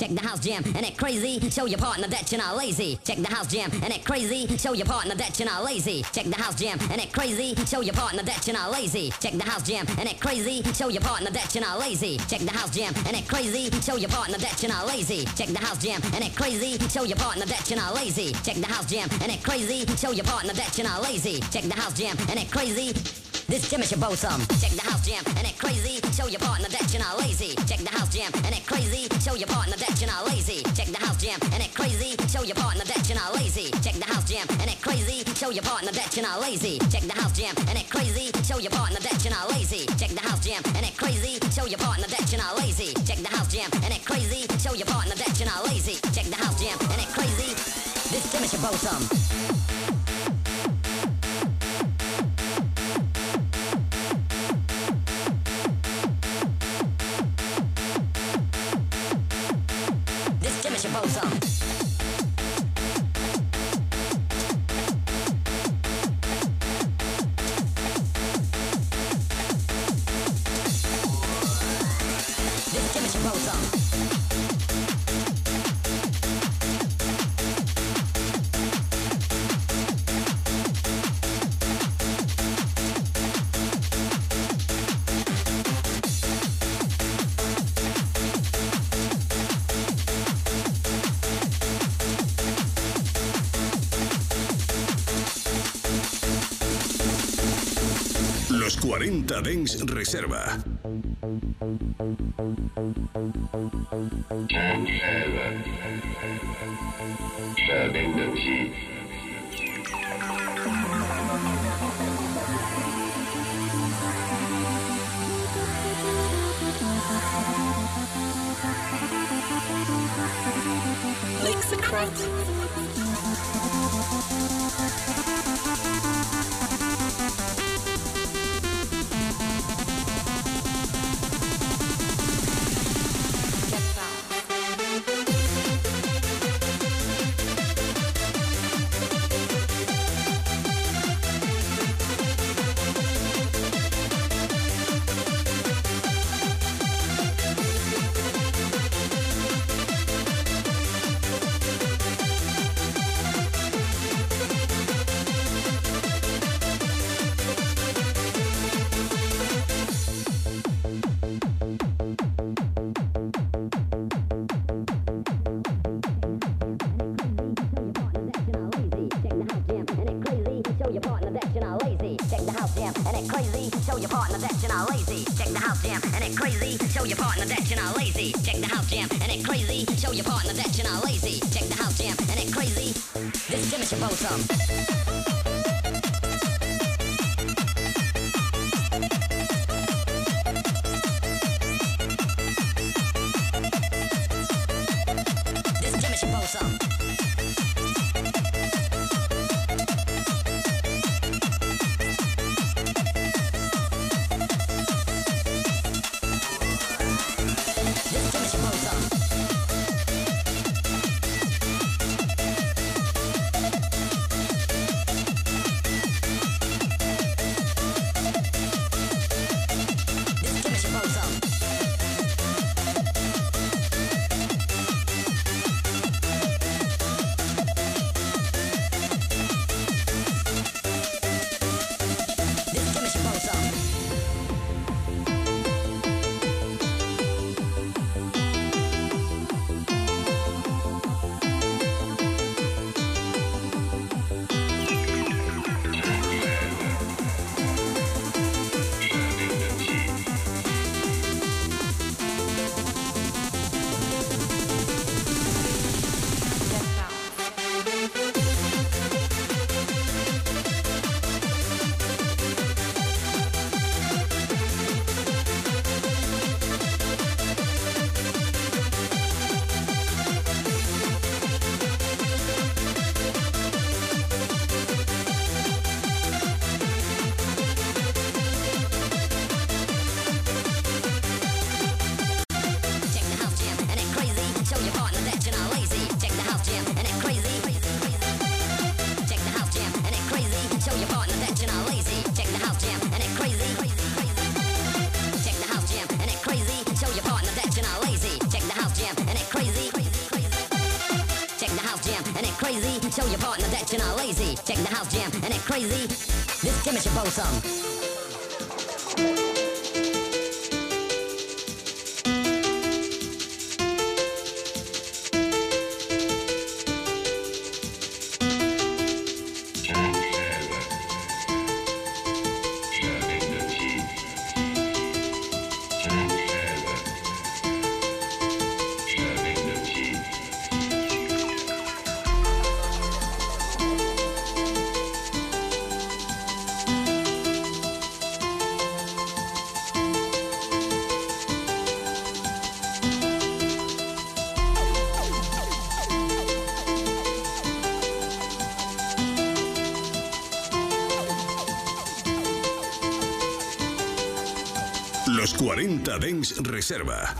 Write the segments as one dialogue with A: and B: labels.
A: 40. Check the house jam and it crazy. Show your partner that you're not lazy. Check the house jam and it crazy. Show your partner that you're not lazy. Check the house jam and it crazy. Show your partner that you're not lazy. Check the house jam and it crazy. Show your partner that you're not lazy. Check the house jam and it crazy. Show your partner that you're not lazy. Check the house jam and it crazy. Show your partner that you're not lazy. Check the house jam and it crazy. Show your partner that you're not lazy. Check the house jam and it crazy. This Jim is your bosom. Check the house jam and it crazy. Show your partner that you're not lazy. Check the house jam and it crazy. Show your partner that you're not lazy. Check the house jam and it crazy. Show your partner that you're not lazy. Check the house jam and it crazy. Show your partner that you're not lazy. Check the house jam and it crazy. Show your partner that you're not lazy. Check the house jam and it crazy. Show your partner that you're not lazy. Check the house jam and it crazy. Show your partner that you're not lazy. Check the house jam and it crazy. This Jim is your bosom. Motion Motion.
B: Los 40 Dens Reserva. crazy. This
A: chemist should blow
C: some. 40 Dens Reserva.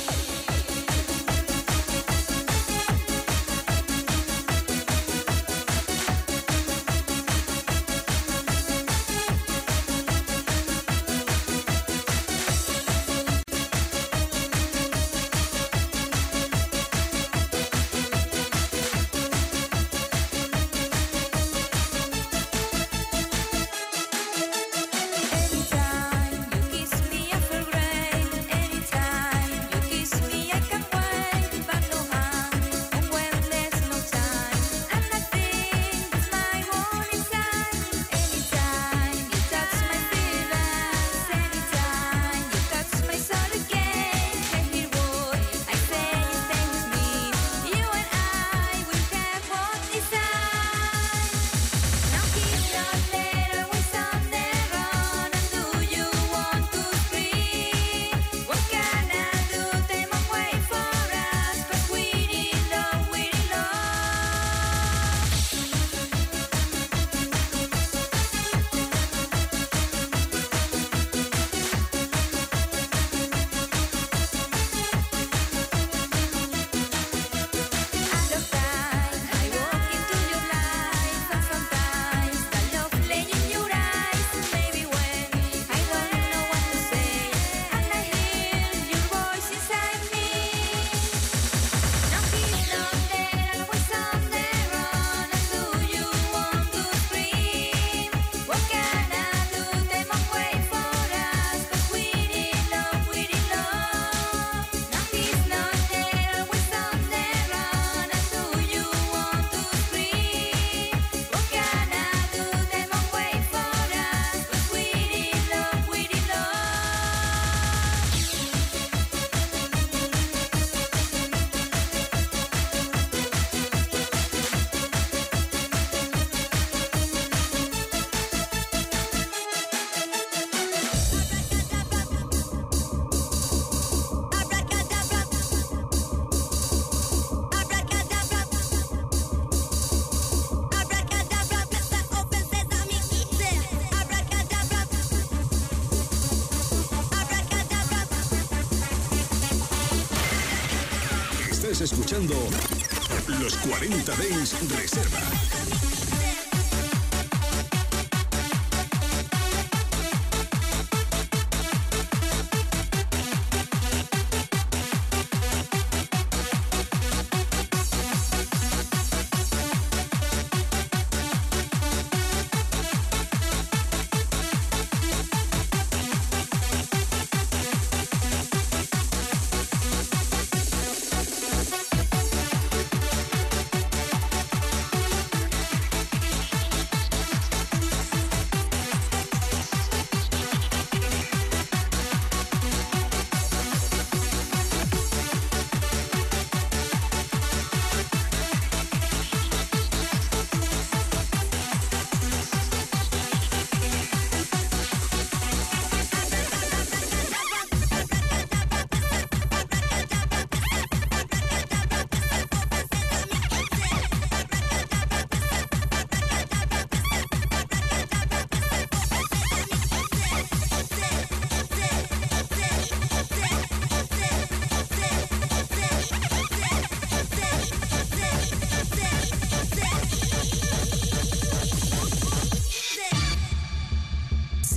C: Los 40 Days Reserva.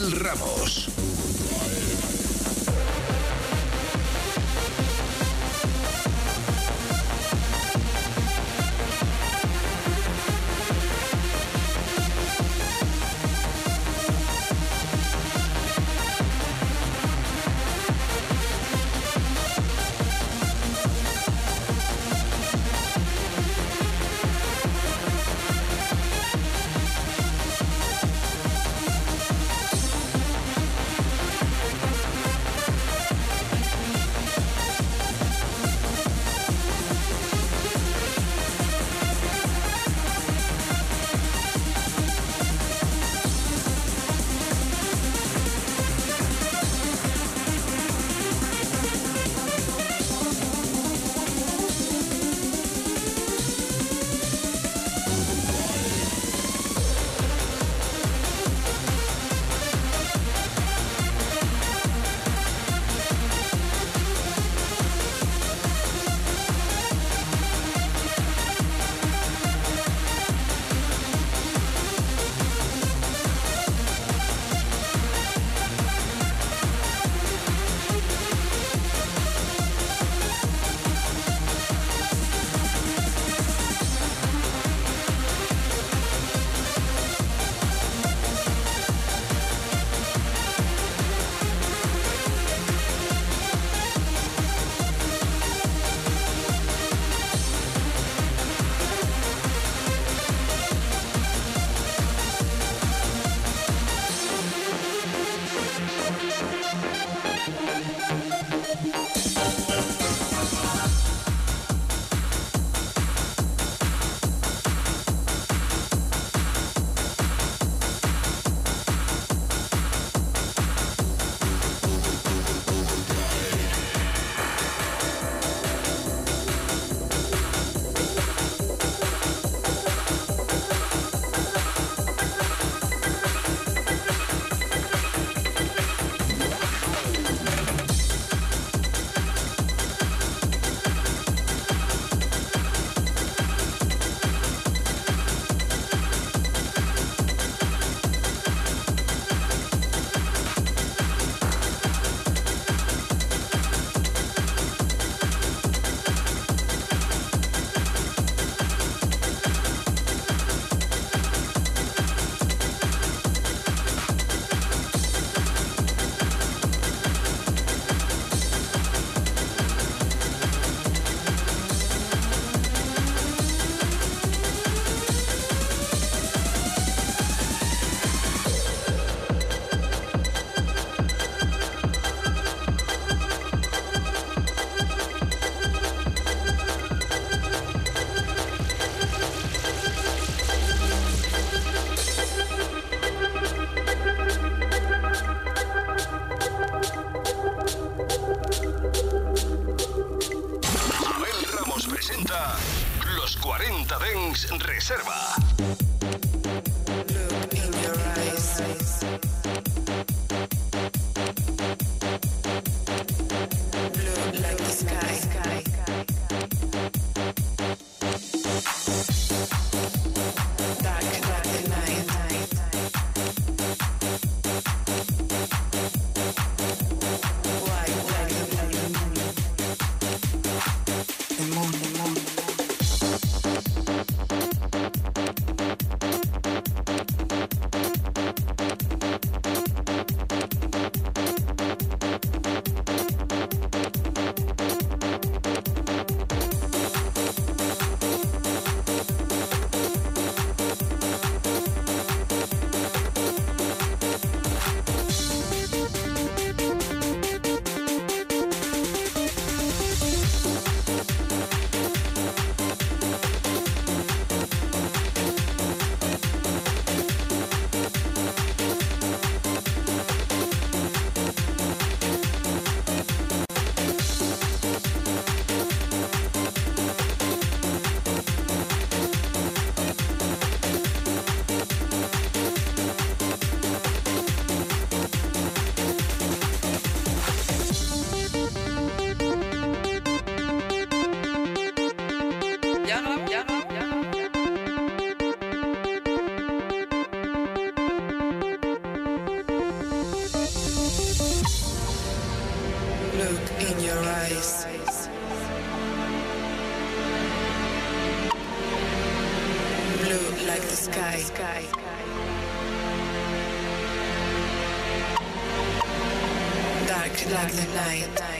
B: Abel
D: like the night.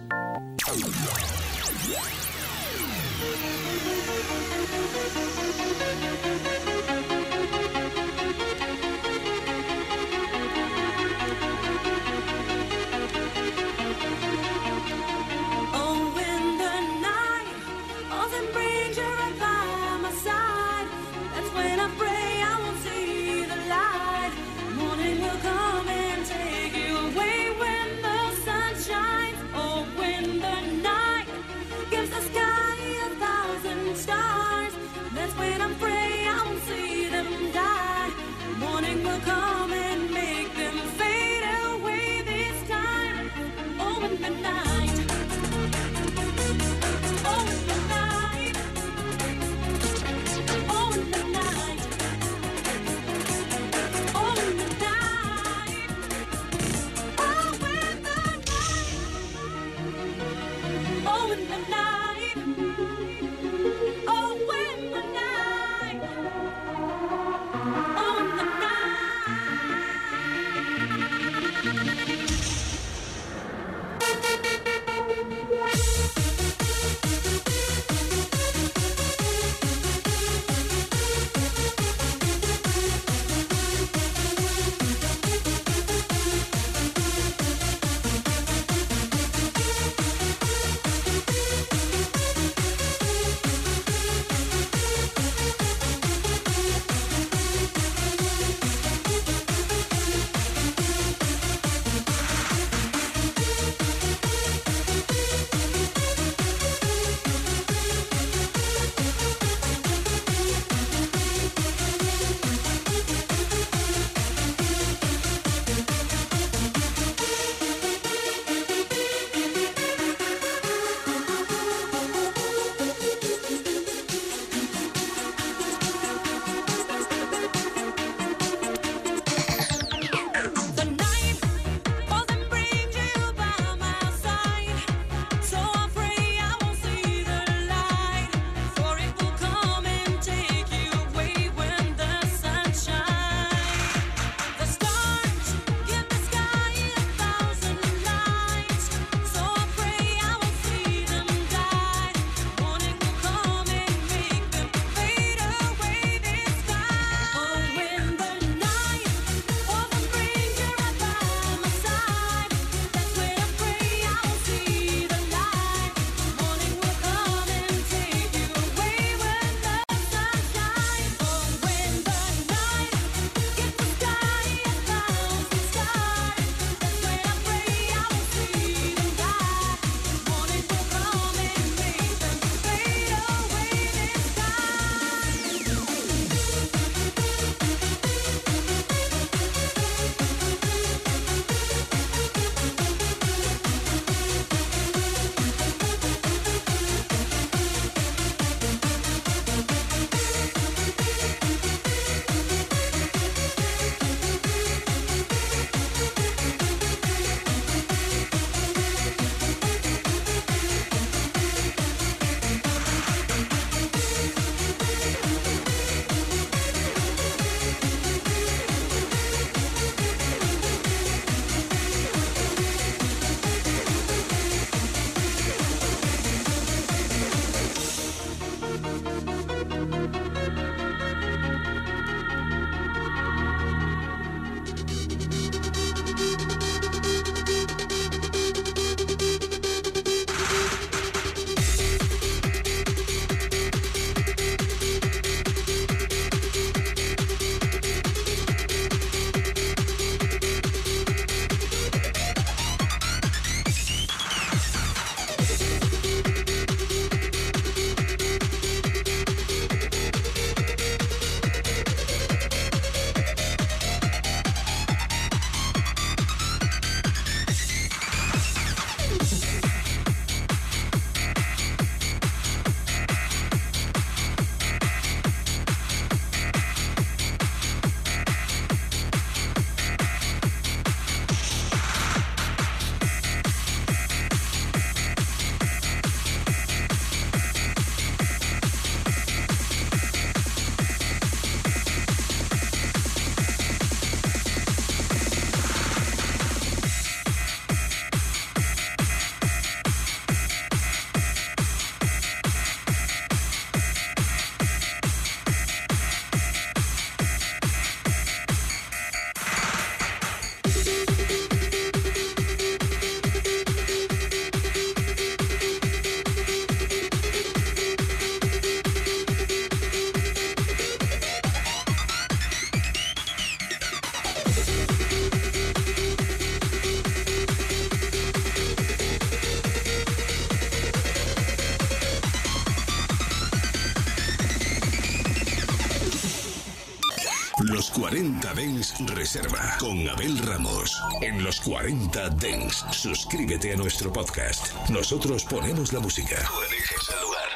B: Reserva con Abel Ramos. En los 40 Dens, suscríbete a nuestro podcast. Nosotros ponemos la música. Tú eliges el lugar.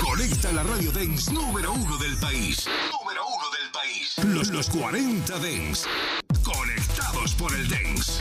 B: Conecta la radio Dens número uno del país. Número uno del país. Los, los 40 Dens. Conectados por el Dens.